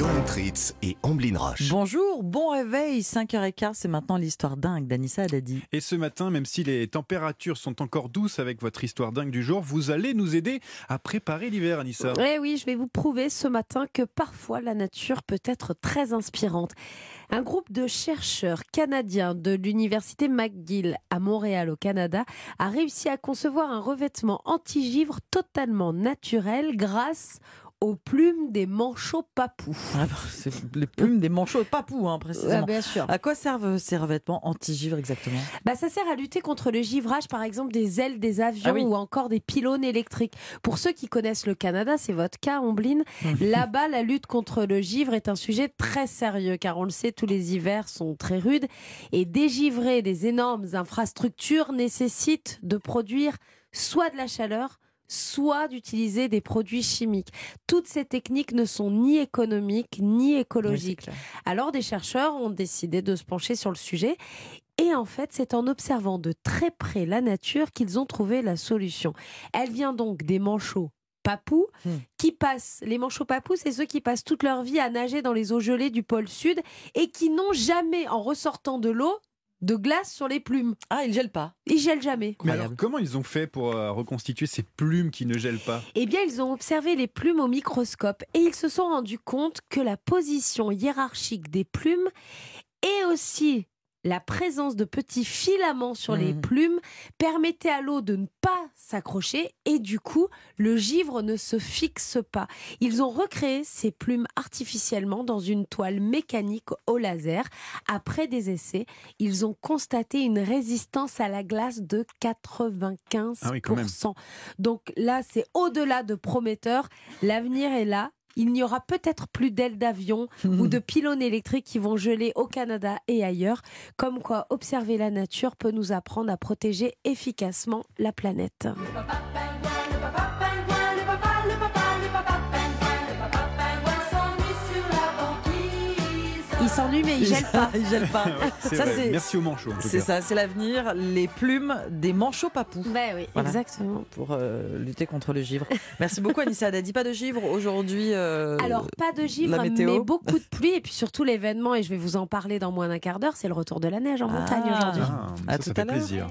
Johan Tritz et Amblin Roche. Bonjour, bon réveil, 5h15, c'est maintenant l'histoire dingue d'Anissa Haddadi. Et ce matin, même si les températures sont encore douces avec votre histoire dingue du jour, vous allez nous aider à préparer l'hiver, Anissa. Eh oui, je vais vous prouver ce matin que parfois la nature peut être très inspirante. Un groupe de chercheurs canadiens de l'université McGill à Montréal au Canada a réussi à concevoir un revêtement anti-givre totalement naturel grâce aux plumes des manchots papous. Ah bah, c'est les plumes des manchots papous, hein, précisément. Ah, bien sûr. À quoi servent ces revêtements anti-givre exactement? Bah, ça sert à lutter contre le givrage, par exemple, des ailes des avions Ah oui. ou encore des pylônes électriques. Pour ceux qui connaissent le Canada, c'est votre cas, Ombline. Là-bas, la lutte contre le givre est un sujet très sérieux, car on le sait, tous les hivers sont très rudes. Et dégivrer des énormes infrastructures nécessite de produire soit de la chaleur, soit d'utiliser des produits chimiques. Toutes ces techniques ne sont ni économiques ni écologiques. Alors des chercheurs ont décidé de se pencher sur le sujet et en fait, c'est en observant de très près la nature qu'ils ont trouvé la solution. Elle vient donc des manchots papous Hmm. qui passent, les manchots papous, c'est ceux qui passent toute leur vie à nager dans les eaux gelées du pôle sud et qui n'ont jamais, en ressortant de l'eau, de glace sur les plumes. Ah, il gèle pas. Ils gèlent jamais. Mais alors, comment ils ont fait pour euh, reconstituer ces plumes qui ne gèlent pas? Eh bien, ils ont observé les plumes au microscope et ils se sont rendus compte que la position hiérarchique des plumes et aussi la présence de petits filaments sur les Mhm. plumes permettait à l'eau de ne pas s'accrocher et du coup, le givre ne se fixe pas. Ils ont recréé ces plumes artificiellement dans une toile mécanique au laser. Après des essais, ils ont constaté une résistance à la glace de 95%. Ah oui. Donc là, c'est au-delà de prometteur. L'avenir est là. Il n'y aura peut-être plus d'ailes d'avion ou de pylônes électriques qui vont geler au Canada et ailleurs. Comme quoi, observer la nature peut nous apprendre à protéger efficacement la planète. S'ennuie, mais il gèle pas. il gèle pas. Ça, Merci aux manchots. C'est ça, c'est l'avenir, les plumes des manchots papous. Ben oui, Voilà. exactement. Pour euh, lutter contre le givre. Merci beaucoup Anissa Haddadi. Pas de givre aujourd'hui. euh, Alors, pas de givre, mais beaucoup de pluie. Et puis surtout, l'événement, et je vais vous en parler dans moins d'un quart d'heure, c'est le retour de la neige en montagne Ah. aujourd'hui. Ah, À ça, tout ça à fait l'heure. plaisir.